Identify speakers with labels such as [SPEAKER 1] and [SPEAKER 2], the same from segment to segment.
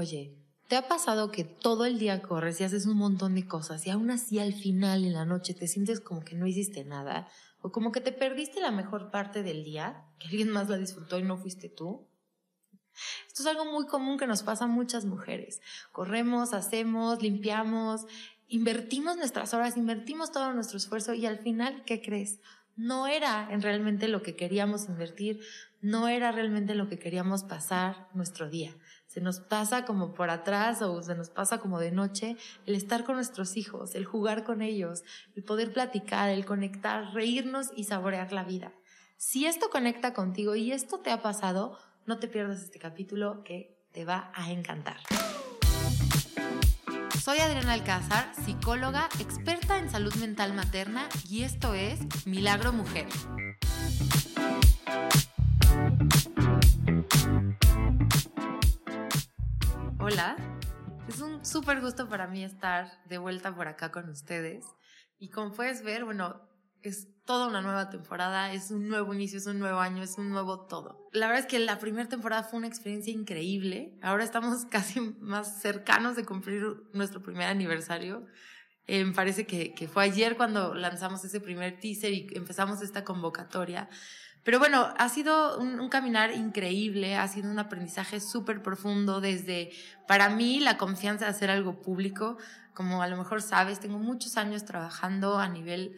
[SPEAKER 1] Oye, ¿te ha pasado que todo el día corres y haces un montón de cosas y aún así al final en la noche te sientes como que no hiciste nada? O como que te perdiste la mejor parte del día, que alguien más la disfrutó y no fuiste tú. Esto es algo muy común que nos pasa a muchas mujeres. Corremos, hacemos, limpiamos, invertimos nuestras horas, invertimos todo nuestro esfuerzo y al final, ¿qué crees? No era en realmente lo que queríamos invertir, no era realmente lo que queríamos pasar nuestro día. Se nos pasa como por atrás o se nos pasa como de noche el estar con nuestros hijos, el jugar con ellos, el poder platicar, el conectar, reírnos y saborear la vida. Si esto conecta contigo y esto te ha pasado, no te pierdas este capítulo que te va a encantar. Soy Adriana Alcázar, psicóloga, experta en salud mental materna y esto es Milagro Mujer. Hola, es un súper gusto para mí estar de vuelta por acá con ustedes. Y como puedes ver, bueno, es toda una nueva temporada, es un nuevo inicio, es un nuevo año, es un nuevo todo. La verdad es que la primera temporada fue una experiencia increíble. Ahora estamos casi más cercanos de cumplir nuestro primer aniversario. Eh, parece que, que fue ayer cuando lanzamos ese primer teaser y empezamos esta convocatoria. Pero bueno, ha sido un, caminar increíble, ha sido un aprendizaje súper profundo desde, para mí, la confianza de hacer algo público. Como a lo mejor sabes, tengo muchos años trabajando a nivel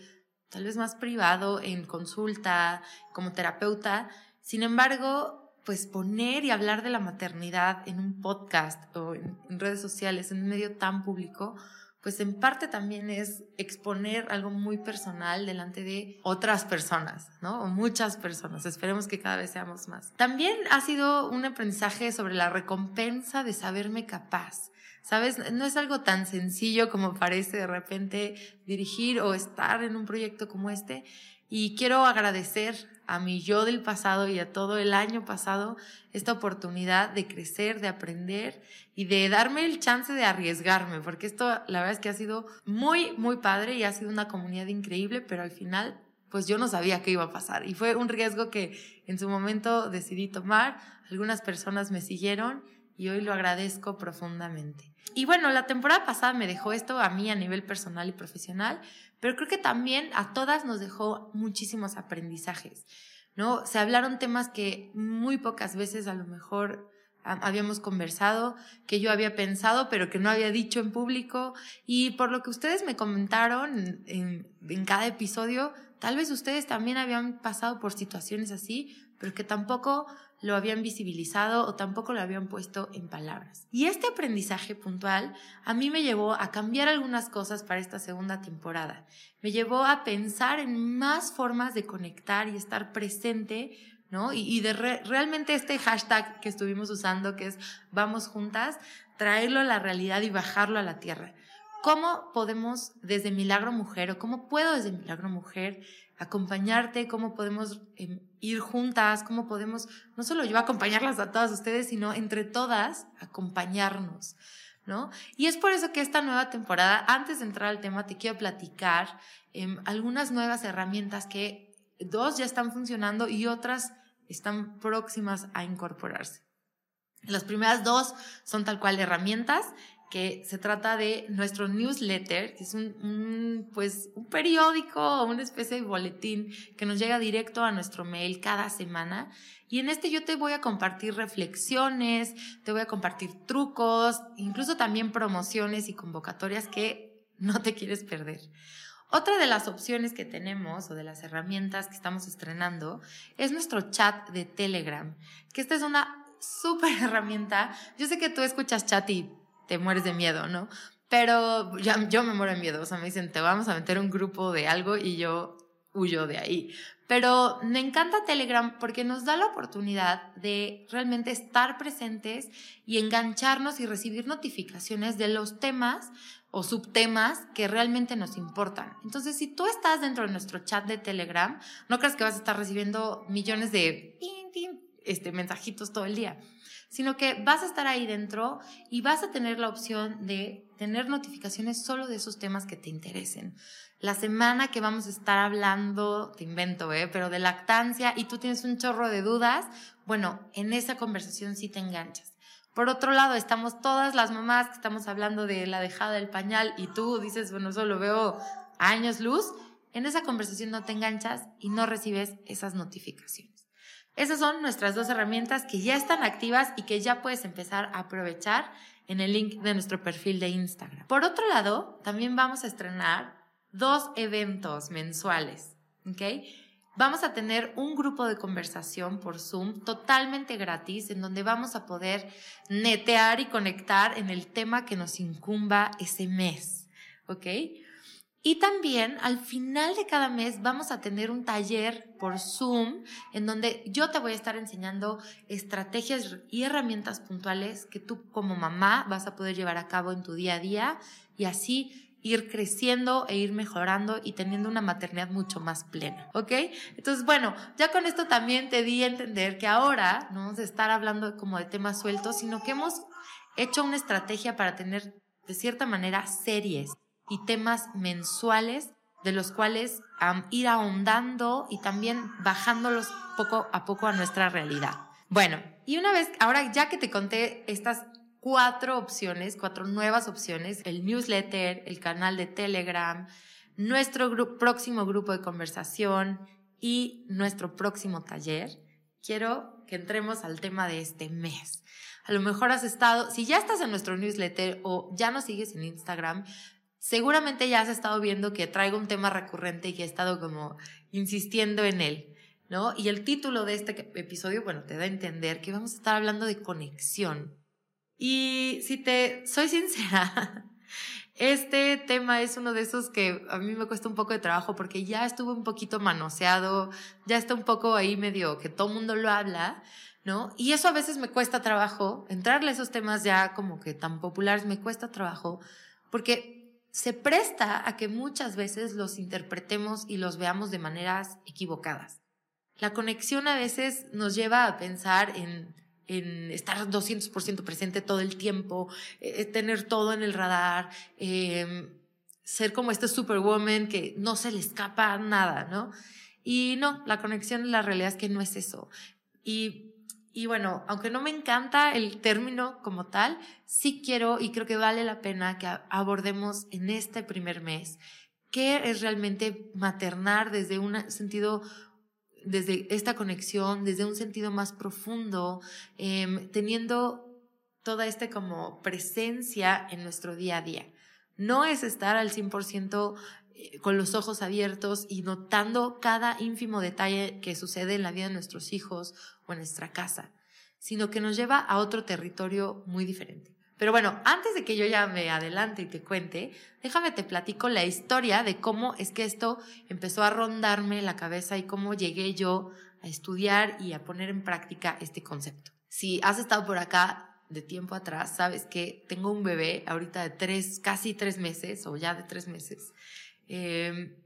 [SPEAKER 1] tal vez más privado, en consulta, como terapeuta. Sin embargo, pues poner y hablar de la maternidad en un podcast o en, redes sociales, en un medio tan público, pues en parte también es exponer algo muy personal delante de otras personas, ¿no? O muchas personas. Esperemos que cada vez seamos más. También ha sido un aprendizaje sobre la recompensa de saberme capaz. ¿Sabes? No es algo tan sencillo como parece de repente dirigir o estar en un proyecto como este. Y quiero agradecer a mi yo del pasado y a todo el año pasado esta oportunidad de crecer, de aprender y de darme el chance de arriesgarme, porque esto la verdad es que ha sido muy, muy padre y ha sido una comunidad increíble, pero al final pues yo no sabía qué iba a pasar y fue un riesgo que en su momento decidí tomar, algunas personas me siguieron y hoy lo agradezco profundamente. Y bueno, la temporada pasada me dejó esto a mí a nivel personal y profesional, pero creo que también a todas nos dejó muchísimos aprendizajes, ¿no? Se hablaron temas que muy pocas veces a lo mejor habíamos conversado, que yo había pensado, pero que no había dicho en público. Y por lo que ustedes me comentaron en, en, cada episodio, tal vez ustedes también habían pasado por situaciones así, pero que tampoco lo habían visibilizado o tampoco lo habían puesto en palabras. Y este aprendizaje puntual a mí me llevó a cambiar algunas cosas para esta segunda temporada. Me llevó a pensar en más formas de conectar y estar presente, ¿no? Y, de realmente este hashtag que estuvimos usando, que es vamos juntas, traerlo a la realidad y bajarlo a la tierra. ¿Cómo podemos desde Milagro Mujer o cómo puedo desde Milagro Mujer acompañarte, cómo podemos em, ir juntas, cómo podemos, no solo yo acompañarlas a todas ustedes, sino entre todas acompañarnos, ¿no? Y es por eso que esta nueva temporada, antes de entrar al tema, te quiero platicar eh, algunas nuevas herramientas que dos ya están funcionando y otras están próximas a incorporarse. Las primeras dos son tal cual herramientas que se trata de nuestro newsletter, que es un, pues, un periódico o una especie de boletín que nos llega directo a nuestro mail cada semana. Y en este yo te voy a compartir reflexiones, te voy a compartir trucos, incluso también promociones y convocatorias que no te quieres perder. Otra de las opciones que tenemos o de las herramientas que estamos estrenando es nuestro chat de Telegram, que esta es una súper herramienta. Yo sé que tú escuchas chat y te mueres de miedo, ¿no? Pero yo me muero de miedo, o sea, me dicen, te vamos a meter un grupo de algo y yo huyo de ahí. Pero me encanta Telegram porque nos da la oportunidad de realmente estar presentes y engancharnos y recibir notificaciones de los temas o subtemas que realmente nos importan. Entonces, si tú estás dentro de nuestro chat de Telegram, no creas que vas a estar recibiendo millones de este, mensajitos todo el día sino que vas a estar ahí dentro y vas a tener la opción de tener notificaciones solo de esos temas que te interesen. La semana que vamos a estar hablando, te invento, ¿eh? pero de lactancia y tú tienes un chorro de dudas, bueno, en esa conversación sí te enganchas. Por otro lado, estamos todas las mamás que estamos hablando de la dejada del pañal y tú dices, bueno, eso lo veo años luz. En esa conversación no te enganchas y no recibes esas notificaciones. Esas son nuestras dos herramientas que ya están activas y que ya puedes empezar a aprovechar en el link de nuestro perfil de Instagram. Por otro lado, también vamos a estrenar dos eventos mensuales, ¿ok? Vamos a tener un grupo de conversación por Zoom totalmente gratis en donde vamos a poder netear y conectar en el tema que nos incumba ese mes, ¿ok? Y también al final de cada mes vamos a tener un taller por Zoom en donde yo te voy a estar enseñando estrategias y herramientas puntuales que tú como mamá vas a poder llevar a cabo en tu día a día y así ir creciendo e ir mejorando y teniendo una maternidad mucho más plena, ¿ok? Entonces, bueno, ya con esto también te di a entender que ahora no vamos a estar hablando como de temas sueltos, sino que hemos hecho una estrategia para tener de cierta manera series y temas mensuales de los cuales ir ahondando y también bajándolos poco a poco a nuestra realidad. Bueno, y una vez, ahora ya que te conté estas cuatro opciones, cuatro nuevas opciones, el newsletter, el canal de Telegram, nuestro próximo grupo de conversación y nuestro próximo taller. Quiero que entremos al tema de este mes. A lo mejor has estado, si ya estás en nuestro newsletter o ya nos sigues en Instagram, seguramente ya has estado viendo que traigo un tema recurrente y he estado como insistiendo en él, ¿no? Y el título de este episodio, bueno, te da a entender que vamos a estar hablando de conexión, y si te soy sincera, este tema es uno de esos que a mí me cuesta un poco de trabajo porque ya estuvo un poquito manoseado, ya está un poco ahí medio que todo el mundo lo habla, ¿no? Y eso a veces me cuesta trabajo, entrarle a esos temas ya como que tan populares me cuesta trabajo porque se presta a que muchas veces los interpretemos y los veamos de maneras equivocadas. La conexión a veces nos lleva a pensar en en estar 200% presente todo el tiempo, eh, tener todo en el radar, em, ser como este superwoman que no se le escapa nada, ¿no? Y no, la conexión, la realidad es que no es eso. Y, y bueno, aunque no me encanta el término como tal, sí quiero y creo que vale la pena que abordemos en este primer mes qué es realmente maternar desde un sentido desde esta conexión, desde un sentido más profundo, em, teniendo toda esta como presencia en nuestro día a día. No es estar al 100% eh, con los ojos abiertos y notando cada ínfimo detalle que sucede en la vida de nuestros hijos o en nuestra casa, sino que nos lleva a otro territorio muy diferente. Pero bueno, antes de que yo ya me adelante y te cuente, déjame te platico la historia de cómo es que esto empezó a rondarme la cabeza y cómo llegué yo a estudiar y a poner en práctica este concepto. Si has estado por acá de tiempo atrás, sabes que tengo un bebé ahorita de tres, casi tres meses o ya de tres meses. Em,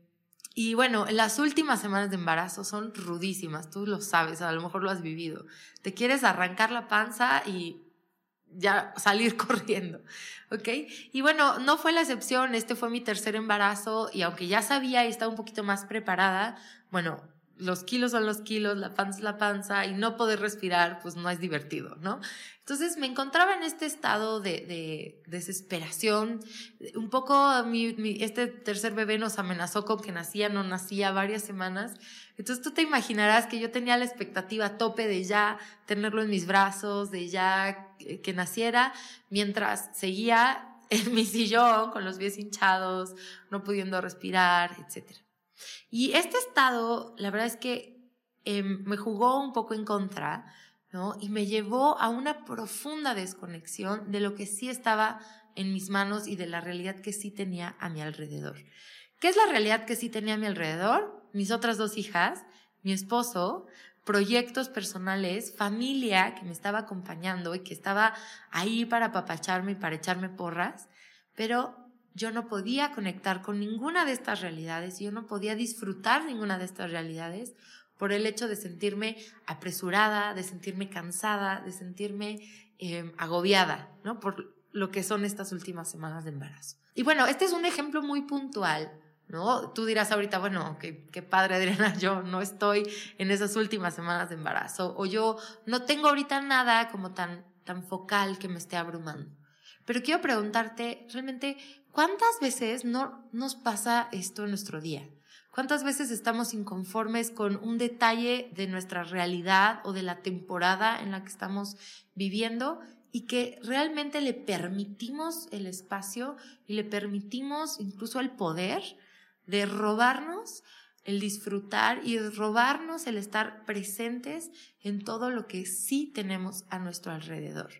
[SPEAKER 1] y bueno, las últimas semanas de embarazo son rudísimas, tú lo sabes, a lo mejor lo has vivido. Te quieres arrancar la panza y ya salir corriendo, ¿ok? Y bueno, no fue la excepción, este fue mi tercer embarazo y aunque ya sabía y estaba un poquito más preparada, bueno, los kilos son los kilos, la panza es la panza y no poder respirar, pues no es divertido, ¿no? Entonces me encontraba en este estado de, desesperación. Un poco mi, este tercer bebé nos amenazó con que nacía, no nacía varias semanas. Entonces tú te imaginarás que yo tenía la expectativa a tope de ya tenerlo en mis brazos, de ya que naciera, mientras seguía en mi sillón con los pies hinchados, no pudiendo respirar, etc. Y este estado, la verdad es que em, me jugó un poco en contra, ¿no? Y me llevó a una profunda desconexión de lo que sí estaba en mis manos y de la realidad que sí tenía a mi alrededor. ¿Qué es la realidad que sí tenía a mi alrededor? Mis otras dos hijas, mi esposo, proyectos personales, familia que me estaba acompañando y que estaba ahí para apapacharme y para echarme porras, pero yo no podía conectar con ninguna de estas realidades, yo no podía disfrutar ninguna de estas realidades por el hecho de sentirme apresurada, de sentirme cansada, de sentirme em, agobiada, ¿no? Por lo que son estas últimas semanas de embarazo. Y bueno, este es un ejemplo muy puntual, ¿no? Tú dirás ahorita, bueno, qué, qué padre Adriana, yo no estoy en esas últimas semanas de embarazo, o yo no tengo ahorita nada como tan tan focal que me esté abrumando. Pero quiero preguntarte, realmente, ¿cuántas veces no nos pasa esto en nuestro día? ¿Cuántas veces estamos inconformes con un detalle de nuestra realidad o de la temporada en la que estamos viviendo y que realmente le permitimos el espacio y le permitimos incluso el poder de robarnos el disfrutar y robarnos el estar presentes en todo lo que sí tenemos a nuestro alrededor.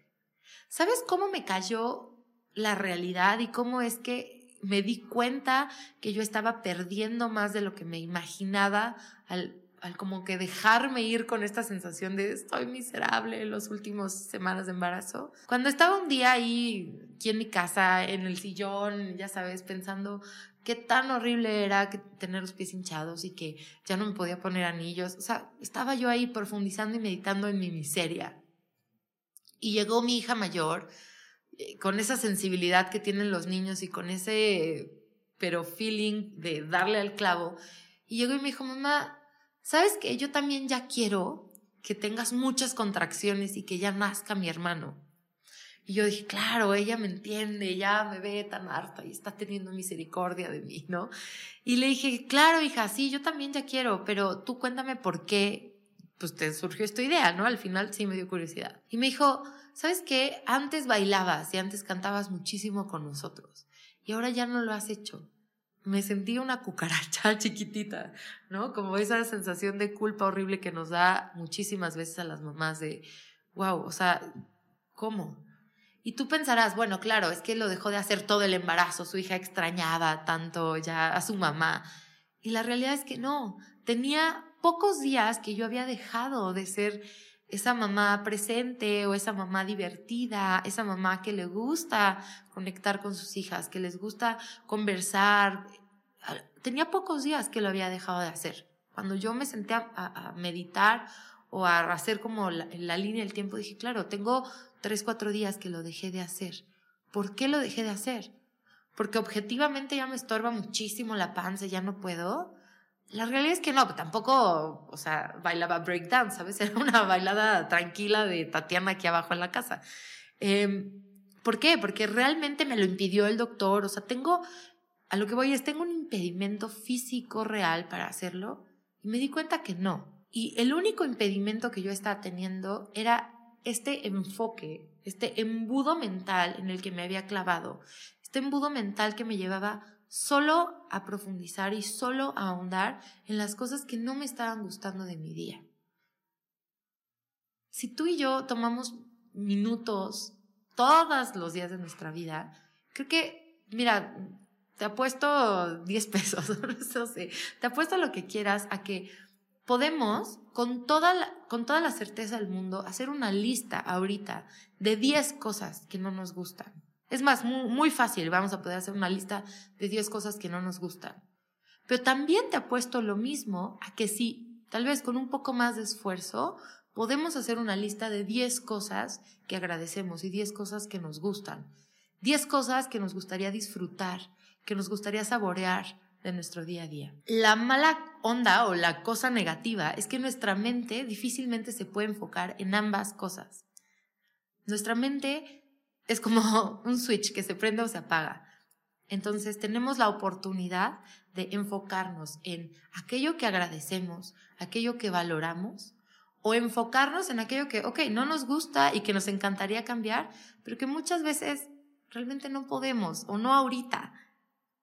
[SPEAKER 1] ¿Sabes cómo me cayó la realidad y cómo es que me di cuenta que yo estaba perdiendo más de lo que me imaginaba al, al como que dejarme ir con esta sensación de estoy miserable en las últimas semanas de embarazo? Cuando estaba un día ahí, aquí en mi casa, en el sillón, ya sabes, pensando, qué tan horrible era que tener los pies hinchados y que ya no me podía poner anillos. O sea, estaba yo ahí profundizando y meditando en mi miseria. Y llegó mi hija mayor con esa sensibilidad que tienen los niños y con ese, pero feeling de darle al clavo. Y llegó y me dijo, mamá, ¿sabes qué? Yo también ya quiero que tengas muchas contracciones y que ya nazca mi hermano. Y yo dije, claro, ella me entiende, ya me ve tan harta y está teniendo misericordia de mí, ¿no? Y le dije, claro, hija, sí, yo también ya quiero, pero tú cuéntame por qué, pues te surgió esta idea, ¿no? Al final sí me dio curiosidad. Y me dijo, ¿sabes qué? Antes bailabas y antes cantabas muchísimo con nosotros y ahora ya no lo has hecho. Me sentí una cucaracha chiquitita, ¿no? Como esa sensación de culpa horrible que nos da muchísimas veces a las mamás de, wow, o sea, ¿cómo? Y tú pensarás, bueno, claro, es que lo dejó de hacer todo el embarazo, su hija extrañaba tanto ya a su mamá. Y la realidad es que no, tenía pocos días que yo había dejado de ser esa mamá presente o esa mamá divertida, esa mamá que le gusta conectar con sus hijas, que les gusta conversar. Tenía pocos días que lo había dejado de hacer. Cuando yo me senté a, meditar o a hacer como la, la línea del tiempo, dije, claro, tengo tres, cuatro días que lo dejé de hacer. ¿Por qué lo dejé de hacer? Porque objetivamente ya me estorba muchísimo la panza, ya no puedo. La realidad es que no, tampoco, o sea, bailaba breakdance, ¿sabes? Era una bailada tranquila de Tatiana aquí abajo en la casa. Em, ¿Por qué? Porque realmente me lo impidió el doctor, o sea, tengo, a lo que voy es, tengo un impedimento físico real para hacerlo y me di cuenta que no. Y el único impedimento que yo estaba teniendo era este enfoque, este embudo mental en el que me había clavado, este embudo mental que me llevaba solo a profundizar y solo a ahondar en las cosas que no me estaban gustando de mi día. Si tú y yo tomamos minutos todos los días de nuestra vida, creo que, mira, te apuesto 10 pesos, no sé, te apuesto lo que quieras a que podemos, con toda, la, con toda la certeza del mundo, hacer una lista ahorita de 10 cosas que no nos gustan. Es más, muy, fácil, vamos a poder hacer una lista de 10 cosas que no nos gustan. Pero también te apuesto lo mismo a que si, tal vez con un poco más de esfuerzo, podemos hacer una lista de 10 cosas que agradecemos y 10 cosas que nos gustan. 10 cosas que nos gustaría disfrutar, que nos gustaría saborear, de nuestro día a día. La mala onda o la cosa negativa es que nuestra mente difícilmente se puede enfocar en ambas cosas. Nuestra mente es como un switch que se prende o se apaga. Entonces tenemos la oportunidad de enfocarnos en aquello que agradecemos, aquello que valoramos, o enfocarnos en aquello que, ok, no nos gusta y que nos encantaría cambiar, pero que muchas veces realmente no podemos o no ahorita.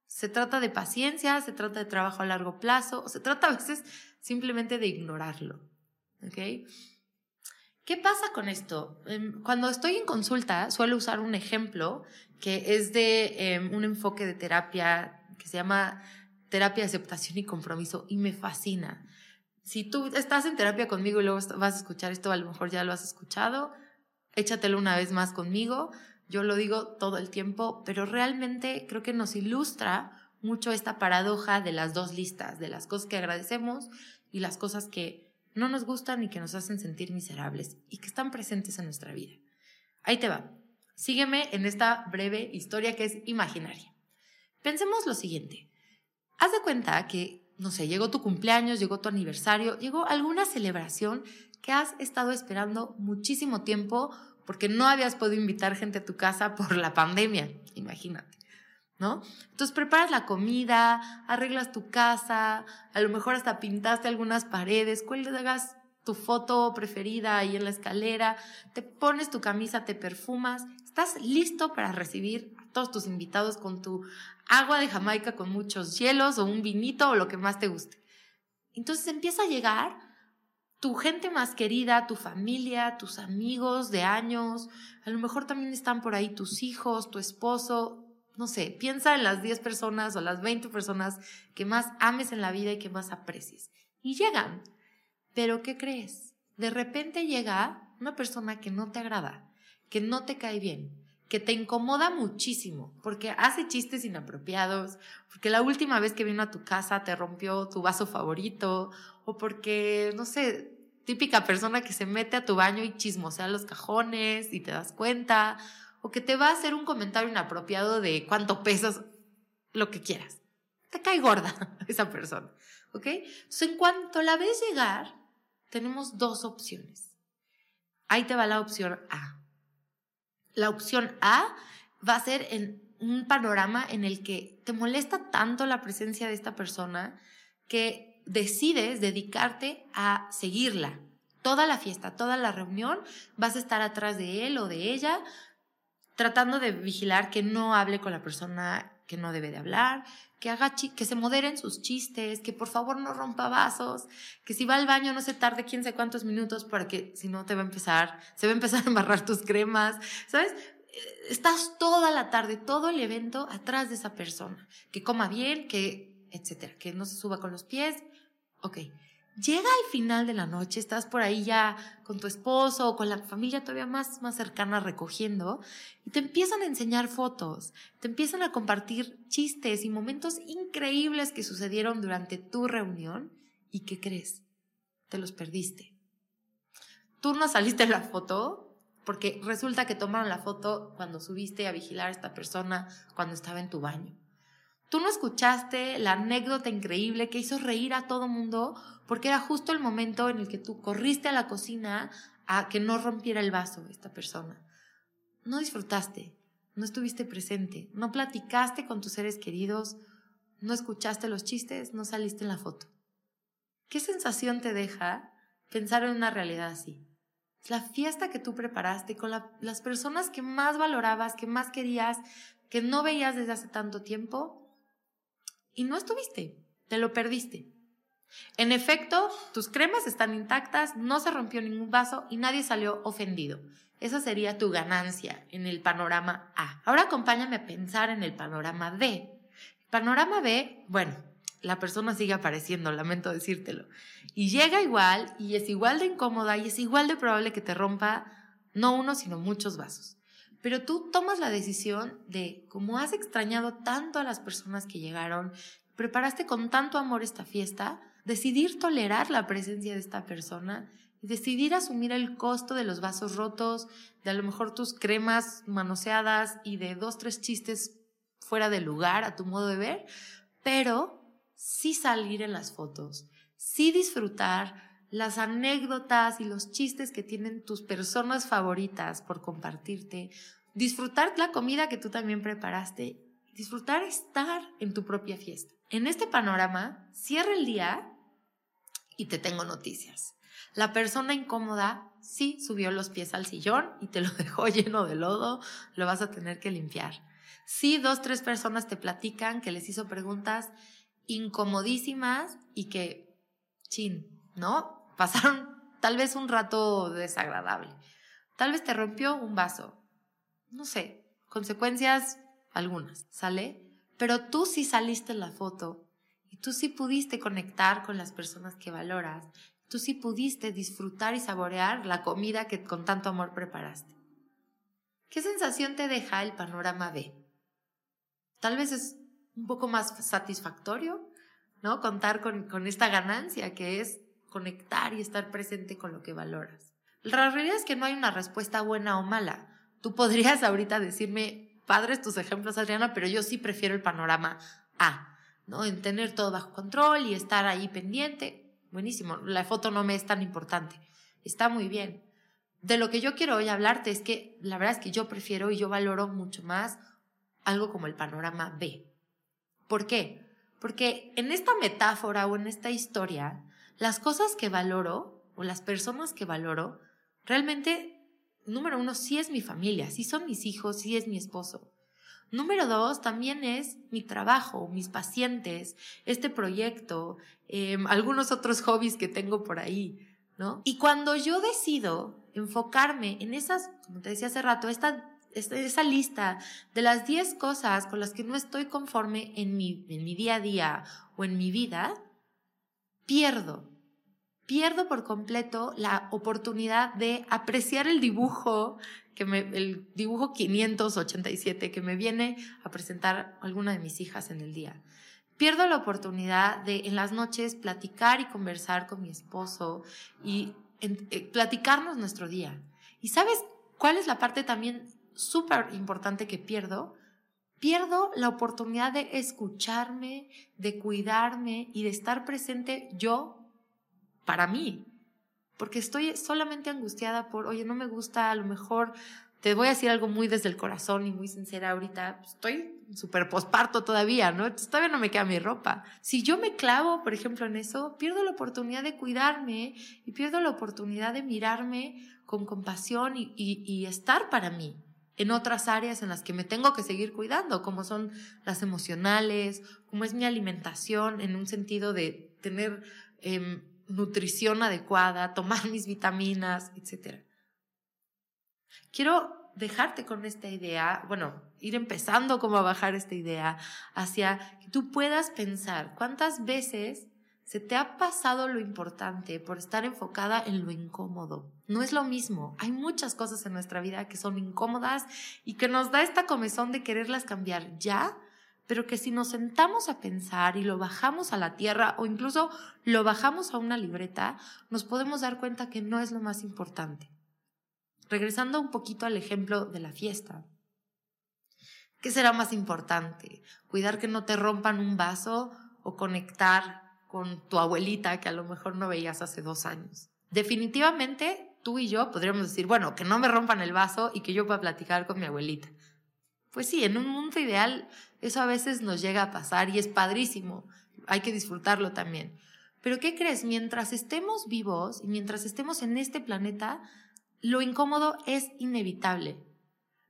[SPEAKER 1] Se trata de paciencia, se trata de trabajo a largo plazo, o se trata a veces simplemente de ignorarlo. ¿Ok? ¿Qué pasa con esto? Em, cuando estoy en consulta, suelo usar un ejemplo que es de em, un enfoque de terapia que se llama terapia de aceptación y compromiso y me fascina. Si tú estás en terapia conmigo y luego vas a escuchar esto, a lo mejor ya lo has escuchado, échatelo una vez más conmigo, yo lo digo todo el tiempo, pero realmente creo que nos ilustra mucho esta paradoja de las dos listas, de las cosas que agradecemos y las cosas que no nos gustan y que nos hacen sentir miserables y que están presentes en nuestra vida. Ahí te va. Sígueme en esta breve historia que es imaginaria. Pensemos lo siguiente. Haz de cuenta que, no sé, llegó tu cumpleaños, llegó tu aniversario, llegó alguna celebración que has estado esperando muchísimo tiempo porque no habías podido invitar gente a tu casa por la pandemia, imagínate. ¿No? Entonces preparas la comida, arreglas tu casa, a lo mejor hasta pintaste algunas paredes, cuelgas tu foto preferida ahí en la escalera, te pones tu camisa, te perfumas, estás listo para recibir a todos tus invitados con tu agua de Jamaica con muchos hielos o un vinito o lo que más te guste. Entonces empieza a llegar tu gente más querida, tu familia, tus amigos de años, a lo mejor también están por ahí tus hijos, tu esposo, no sé, piensa en las 10 personas o las 20 personas que más ames en la vida y que más aprecies. Y llegan. Pero ¿qué crees? De repente llega una persona que no te agrada, que no te cae bien, que te incomoda muchísimo, porque hace chistes inapropiados, porque la última vez que vino a tu casa te rompió tu vaso favorito, o porque, no sé, típica persona que se mete a tu baño y chismosea los cajones y te das cuenta, o que te va a hacer un comentario inapropiado de cuánto pesas, lo que quieras. Te cae gorda esa persona, ¿ok? Entonces, en cuanto la ves llegar, tenemos dos opciones. Ahí te va la opción A. La opción A va a ser en un panorama en el que te molesta tanto la presencia de esta persona que decides dedicarte a seguirla. Toda la fiesta, toda la reunión, vas a estar atrás de él o de ella, tratando de vigilar que no hable con la persona que no debe de hablar, que haga que se moderen sus chistes, que por favor no rompa vasos, que si va al baño no se tarde quién sé cuántos minutos para que si no te va a empezar, se va a empezar a embarrar tus cremas, ¿sabes? Eh, estás toda la tarde, todo el evento atrás de esa persona, que coma bien, que etcétera, que no se suba con los pies. Ok, llega al final de la noche, estás por ahí ya con tu esposo o con la familia todavía más, más cercana recogiendo y te empiezan a enseñar fotos, te empiezan a compartir chistes y momentos increíbles que sucedieron durante tu reunión y ¿qué crees? Te los perdiste. Tú no saliste en la foto porque resulta que tomaron la foto cuando subiste a vigilar a esta persona cuando estaba en tu baño. Tú no escuchaste la anécdota increíble que hizo reír a todo mundo porque era justo el momento en el que tú corriste a la cocina a que no rompiera el vaso esta persona. No disfrutaste, no estuviste presente, no platicaste con tus seres queridos, no escuchaste los chistes, no saliste en la foto. ¿Qué sensación te deja pensar en una realidad así? La fiesta que tú preparaste con las personas que más valorabas, que más querías, que no veías desde hace tanto tiempo y no estuviste, te lo perdiste. En efecto, tus cremas están intactas, no se rompió ningún vaso y nadie salió ofendido. Esa sería tu ganancia en el panorama A. Ahora acompáñame a pensar en el panorama B. Panorama B, bueno, la persona sigue apareciendo, lamento decírtelo. Y llega igual y es igual de incómoda y es igual de probable que te rompa no uno, sino muchos vasos. Pero tú tomas la decisión de, como has extrañado tanto a las personas que llegaron, preparaste con tanto amor esta fiesta, decidir tolerar la presencia de esta persona y decidir asumir el costo de los vasos rotos, de a lo mejor tus cremas manoseadas y de dos, tres chistes fuera de lugar a tu modo de ver, pero sí salir en las fotos, sí disfrutar las anécdotas y los chistes que tienen tus personas favoritas por compartirte, disfrutar la comida que tú también preparaste, disfrutar estar en tu propia fiesta. En este panorama, cierra el día y te tengo noticias. La persona incómoda sí subió los pies al sillón y te lo dejó lleno de lodo, lo vas a tener que limpiar. Sí, dos, tres personas te platican que les hizo preguntas incomodísimas y que, chin, ¿no? Pasaron tal vez un rato desagradable. Tal vez te rompió un vaso. No sé, consecuencias algunas, ¿sale? Pero tú sí saliste en la foto y tú sí pudiste conectar con las personas que valoras. Tú sí pudiste disfrutar y saborear la comida que con tanto amor preparaste. ¿Qué sensación te deja el panorama B? Tal vez es un poco más satisfactorio, ¿no? Contar con, con esta ganancia que es conectar y estar presente con lo que valoras. La realidad es que no hay una respuesta buena o mala. Tú podrías ahorita decirme, padres tus ejemplos, Adriana, pero yo sí prefiero el panorama A. ¿no? En tener todo bajo control y estar ahí pendiente. Buenísimo, la foto no me es tan importante. Está muy bien. de lo que yo quiero hoy hablarte es que la verdad es que yo prefiero y yo valoro mucho más algo como el panorama B. ¿Por qué? Porque en esta metáfora o en esta historia, las cosas que valoro o las personas que valoro, realmente, número uno, sí es mi familia, sí son mis hijos, sí es mi esposo. Número dos, también es mi trabajo, mis pacientes, este proyecto, em, algunos otros hobbies que tengo por ahí, ¿no? Y cuando yo decido enfocarme en esas, como te decía hace rato, esta, esa lista de las 10 cosas con las que no estoy conforme en mi, en mi día a día o en mi vida, pierdo pierdo por completo la oportunidad de apreciar el dibujo que me, el dibujo 587 que me viene a presentar alguna de mis hijas en el día. Pierdo la oportunidad de en las noches platicar y conversar con mi esposo y eh, platicarnos nuestro día. ¿Y sabes cuál es la parte también súper importante que pierdo? Pierdo la oportunidad de escucharme, de cuidarme y de estar presente yo para mí, porque estoy solamente angustiada por, oye, no me gusta, a lo mejor te voy a decir algo muy desde el corazón y muy sincera ahorita, estoy súper posparto todavía, ¿no? Entonces todavía no me queda mi ropa. Si yo me clavo, por ejemplo, en eso, pierdo la oportunidad de cuidarme y pierdo la oportunidad de mirarme con compasión y estar para mí en otras áreas en las que me tengo que seguir cuidando, como son las emocionales, como es mi alimentación, en un sentido de tener eh, nutrición adecuada, tomar mis vitaminas, etc. Quiero dejarte con esta idea, bueno, ir empezando como a bajar esta idea hacia que tú puedas pensar cuántas veces se te ha pasado lo importante por estar enfocada en lo incómodo. No es lo mismo. Hay muchas cosas en nuestra vida que son incómodas y que nos da esta comezón de quererlas cambiar ya pero que si nos sentamos a pensar y lo bajamos a la tierra o incluso lo bajamos a una libreta, nos podemos dar cuenta que no es lo más importante. Regresando un poquito al ejemplo de la fiesta. ¿Qué será más importante? ¿Cuidar que no te rompan un vaso o conectar con tu abuelita que a lo mejor no veías hace dos años? Definitivamente tú y yo podríamos decir, bueno, que no me rompan el vaso y que yo pueda platicar con mi abuelita. Pues sí, en un mundo ideal eso a veces nos llega a pasar y es padrísimo. Hay que disfrutarlo también. Pero ¿qué crees? Mientras estemos vivos y mientras estemos en este planeta, lo incómodo es inevitable.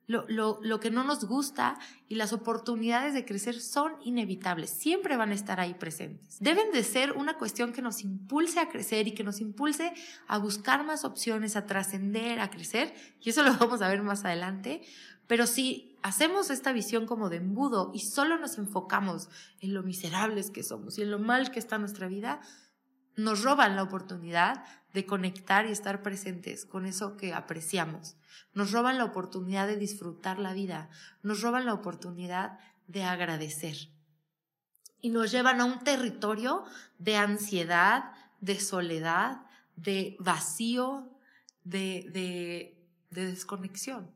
[SPEAKER 1] Lo, lo, lo, que no nos gusta y las oportunidades de crecer son inevitables, siempre van a estar ahí presentes. Deben de ser una cuestión que nos impulse a crecer y que nos impulse a buscar más opciones, a trascender, a crecer, y eso lo vamos a ver más adelante, pero si hacemos esta visión como de embudo y solo nos enfocamos en lo miserables que somos y en lo mal que está nuestra vida, nos roban la oportunidad de conectar y estar presentes con eso que apreciamos. Nos roban la oportunidad de disfrutar la vida. Nos roban la oportunidad de agradecer. Y nos llevan a un territorio de ansiedad, de soledad, de vacío, de, de, de desconexión.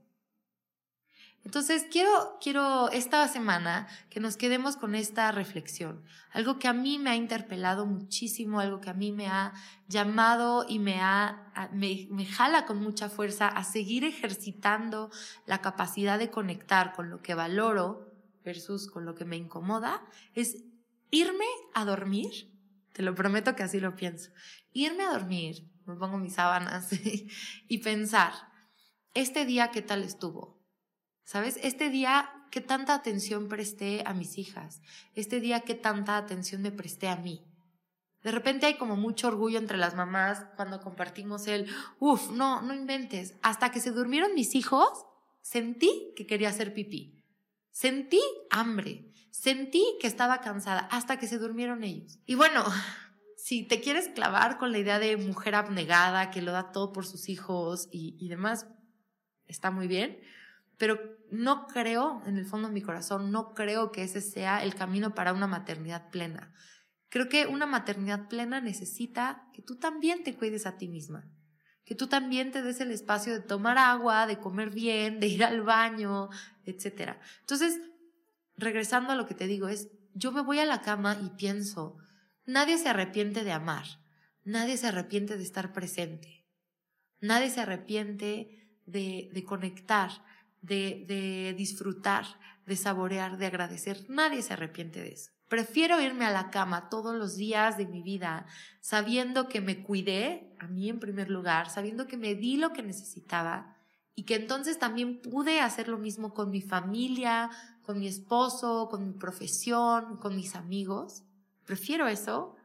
[SPEAKER 1] Entonces, quiero, quiero esta semana que nos quedemos con esta reflexión. Algo que a mí me ha interpelado muchísimo, algo que a mí me ha llamado y me, ha, me, me jala con mucha fuerza a seguir ejercitando la capacidad de conectar con lo que valoro versus con lo que me incomoda, es irme a dormir. Te lo prometo que así lo pienso. Irme a dormir, me pongo mis sábanas y pensar, este día, ¿qué tal estuvo? ¿Sabes? Este día, ¿qué tanta atención presté a mis hijas? Este día, ¿qué tanta atención me presté a mí? De repente hay como mucho orgullo entre las mamás cuando compartimos el, uff, no, no inventes. Hasta que se durmieron mis hijos, sentí que quería hacer pipí. Sentí hambre. Sentí que estaba cansada hasta que se durmieron ellos. Y bueno, si te quieres clavar con la idea de mujer abnegada que lo da todo por sus hijos y, y demás, está muy bien pero no creo, en el fondo de mi corazón, no creo que ese sea el camino para una maternidad plena. Creo que una maternidad plena necesita que tú también te cuides a ti misma, que tú también te des el espacio de tomar agua, de comer bien, de ir al baño, etc. Entonces, regresando a lo que te digo, es, yo me voy a la cama y pienso, nadie se arrepiente de amar, nadie se arrepiente de estar presente. Nadie se arrepiente de, de conectar, de, de disfrutar, de saborear, de agradecer. Nadie se arrepiente de eso. Prefiero irme a la cama todos los días de mi vida sabiendo que me cuidé, a mí en primer lugar, sabiendo que me di lo que necesitaba y que entonces también pude hacer lo mismo con mi familia, con mi esposo, con mi profesión, con mis amigos. Prefiero eso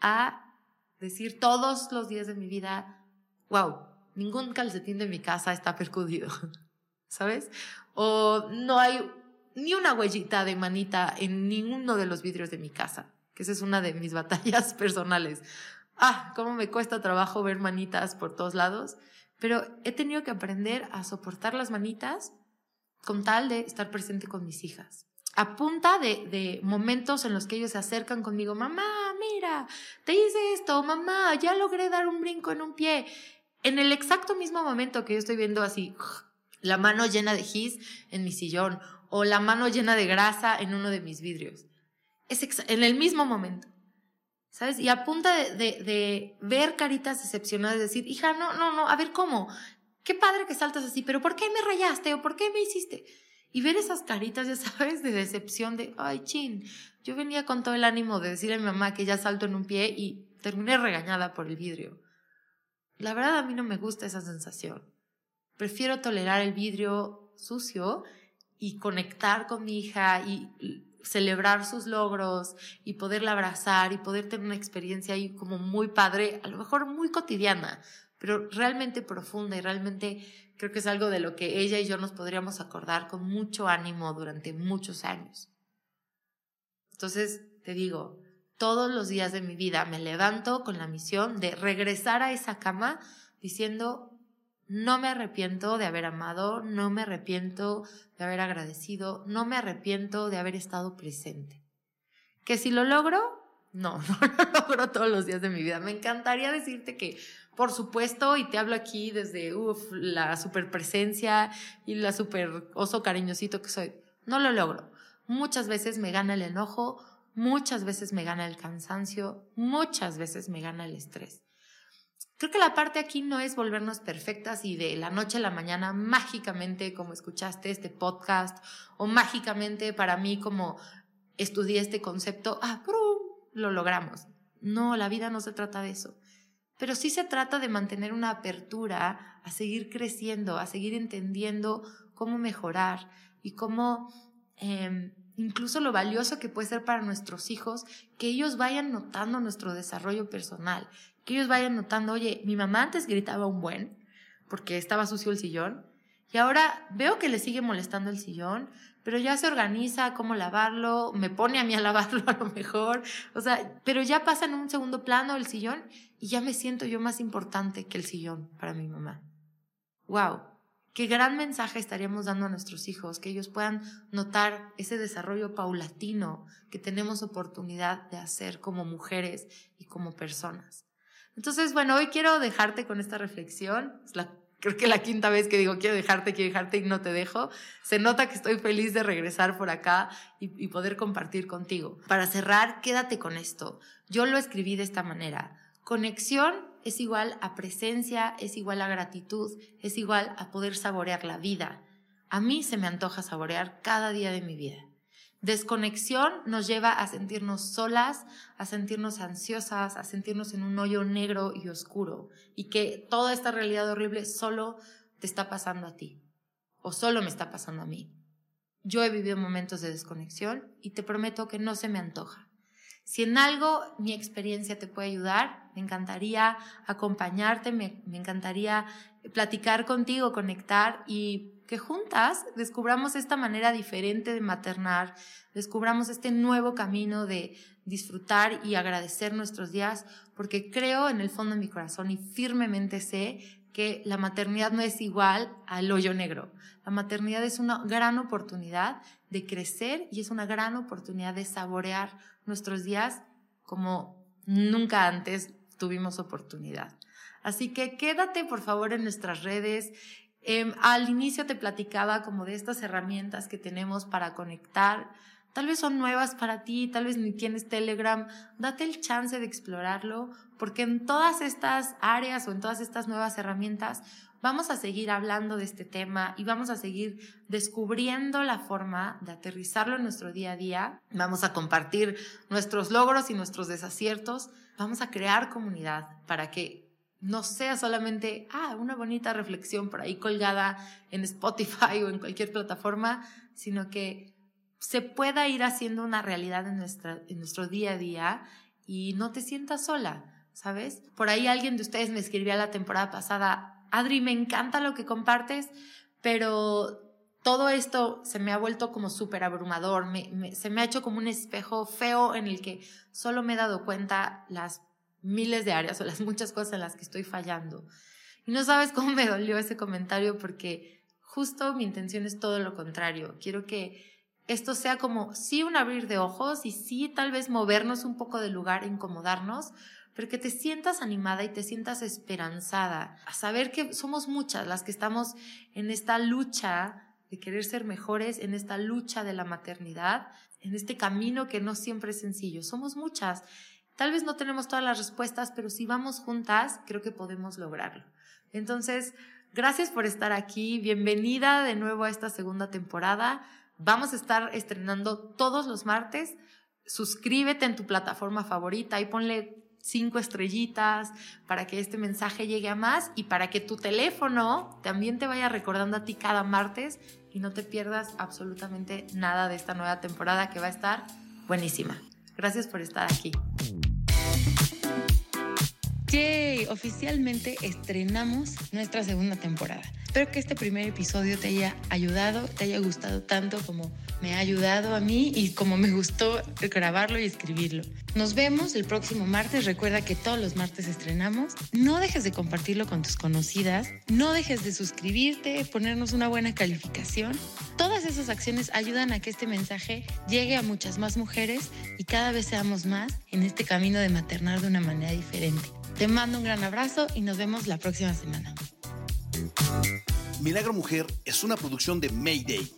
[SPEAKER 1] a decir todos los días de mi vida, wow, ningún calcetín de mi casa está percudido, ¿sabes? O no hay ni una huellita de manita en ninguno de los vidrios de mi casa, que esa es una de mis batallas personales. Ah, cómo me cuesta trabajo ver manitas por todos lados, pero he tenido que aprender a soportar las manitas con tal de estar presente con mis hijas. A punta de, de momentos en los que ellos se acercan conmigo, mamá, mira, te hice esto, mamá, ya logré dar un brinco en un pie. En el exacto mismo momento que yo estoy viendo así, la mano llena de gis en mi sillón o la mano llena de grasa en uno de mis vidrios. Es en el mismo momento. ¿Sabes? Y a punta de, de, ver caritas decepcionadas, decir, hija, no, no, no, a ver cómo. Qué padre que saltas así, pero ¿por qué me rayaste o por qué me hiciste? Y ver esas caritas, ya sabes, de decepción, de, ay, chin, yo venía con todo el ánimo de decirle a mi mamá que ya salto en un pie y terminé regañada por el vidrio. La verdad a mí no me gusta esa sensación. Prefiero tolerar el vidrio sucio y conectar con mi hija y celebrar sus logros y poderla abrazar y poder tener una experiencia ahí como muy padre, a lo mejor muy cotidiana, pero realmente profunda y realmente creo que es algo de lo que ella y yo nos podríamos acordar con mucho ánimo durante muchos años. Entonces, te digo, todos los días de mi vida me levanto con la misión de regresar a esa cama diciendo, no me arrepiento de haber amado, no me arrepiento de haber agradecido, no me arrepiento de haber estado presente. Que si lo logro, no, no lo logro todos los días de mi vida. Me encantaría decirte que, por supuesto, y te hablo aquí desde la super presencia y la super oso cariñosito que soy, no lo logro. Muchas veces me gana el enojo, muchas veces me gana el cansancio, muchas veces me gana el estrés. Creo que la parte aquí no es volvernos perfectas y de la noche a la mañana mágicamente, como escuchaste este podcast, o mágicamente para mí como estudié este concepto, ah, lo logramos. No, la vida no se trata de eso. Pero sí se trata de mantener una apertura a seguir creciendo, a seguir entendiendo cómo mejorar y cómo eh, incluso lo valioso que puede ser para nuestros hijos que ellos vayan notando nuestro desarrollo personal, que ellos vayan notando, oye, mi mamá antes gritaba un buen porque estaba sucio el sillón y ahora veo que le sigue molestando el sillón, pero ya se organiza cómo lavarlo, me pone a mí a lavarlo a lo mejor, o sea, pero ya pasa en un segundo plano el sillón y ya me siento yo más importante que el sillón para mi mamá. Wow, qué gran mensaje estaríamos dando a nuestros hijos, que ellos puedan notar ese desarrollo paulatino que tenemos oportunidad de hacer como mujeres y como personas. Entonces, bueno, hoy quiero dejarte con esta reflexión. Creo que la quinta vez que digo quiero dejarte, quiero dejarte y no te dejo. Se nota que estoy feliz de regresar por acá y poder compartir contigo. Para cerrar, quédate con esto. Yo lo escribí de esta manera. Conexión es igual a presencia, es igual a gratitud, es igual a poder saborear la vida. A mí se me antoja saborear cada día de mi vida. Desconexión nos lleva a sentirnos solas, a sentirnos ansiosas, a sentirnos en un hoyo negro y oscuro y que toda esta realidad horrible solo te está pasando a ti o solo me está pasando a mí. Yo he vivido momentos de desconexión y te prometo que no se me antoja. Si en algo mi experiencia te puede ayudar, me encantaría acompañarte, me, me encantaría platicar contigo, conectar y que juntas descubramos esta manera diferente de maternar, descubramos este nuevo camino de disfrutar y agradecer nuestros días, porque creo en el fondo de mi corazón y firmemente sé que la maternidad no es igual al hoyo negro. La maternidad es una gran oportunidad de crecer y es una gran oportunidad de saborear nuestros días como nunca antes tuvimos oportunidad. Así que quédate por favor en nuestras redes, Em, al inicio te platicaba como de estas herramientas que tenemos para conectar tal vez son nuevas para ti, tal vez ni tienes Telegram, date el chance de explorarlo, porque en todas estas áreas o en todas estas nuevas herramientas vamos a seguir hablando de este tema y vamos a seguir descubriendo la forma de aterrizarlo en nuestro día a día. Vamos a compartir nuestros logros y nuestros desaciertos. Vamos a crear comunidad para que no sea solamente, ah, una bonita reflexión por ahí colgada en Spotify o en cualquier plataforma, sino que se pueda ir haciendo una realidad en, nuestra, en nuestro día a día y no te sientas sola, ¿sabes? Por ahí alguien de ustedes me escribía la temporada pasada, Adri, me encanta lo que compartes, pero todo esto se me ha vuelto como súper abrumador, se me ha hecho como un espejo feo en el que solo me he dado cuenta las miles de áreas o las muchas cosas en las que estoy fallando. Y no sabes cómo me dolió ese comentario porque justo mi intención es todo lo contrario. Quiero que esto sea como sí un abrir de ojos y sí tal vez movernos un poco del lugar, incomodarnos, pero que te sientas animada y te sientas esperanzada, a saber que somos muchas las que estamos en esta lucha de querer ser mejores, en esta lucha de la maternidad, en este camino que no siempre es sencillo. Somos muchas. Tal vez no tenemos todas las respuestas, pero si vamos juntas, creo que podemos lograrlo. Entonces, gracias por estar aquí. Bienvenida de nuevo a esta segunda temporada. Vamos a estar estrenando todos los martes. Suscríbete en tu plataforma favorita y ponle cinco estrellitas para que este mensaje llegue a más y para que tu teléfono también te vaya recordando a ti cada martes y no te pierdas absolutamente nada de esta nueva temporada que va a estar buenísima. Gracias por estar aquí. Yay, oficialmente estrenamos nuestra segunda temporada. Espero que este primer episodio te haya ayudado, te haya gustado tanto como me ha ayudado a mí y como me gustó grabarlo y escribirlo. Nos vemos el próximo martes. Recuerda que todos los martes estrenamos. No dejes de compartirlo con tus conocidas. No dejes de suscribirte, ponernos una buena calificación. Todas esas acciones ayudan a que este mensaje llegue a muchas más mujeres y cada vez seamos más en este camino de maternar de una manera diferente. Te mando un gran abrazo y nos vemos la próxima semana.
[SPEAKER 2] Milagro Mujer es una producción de Mayday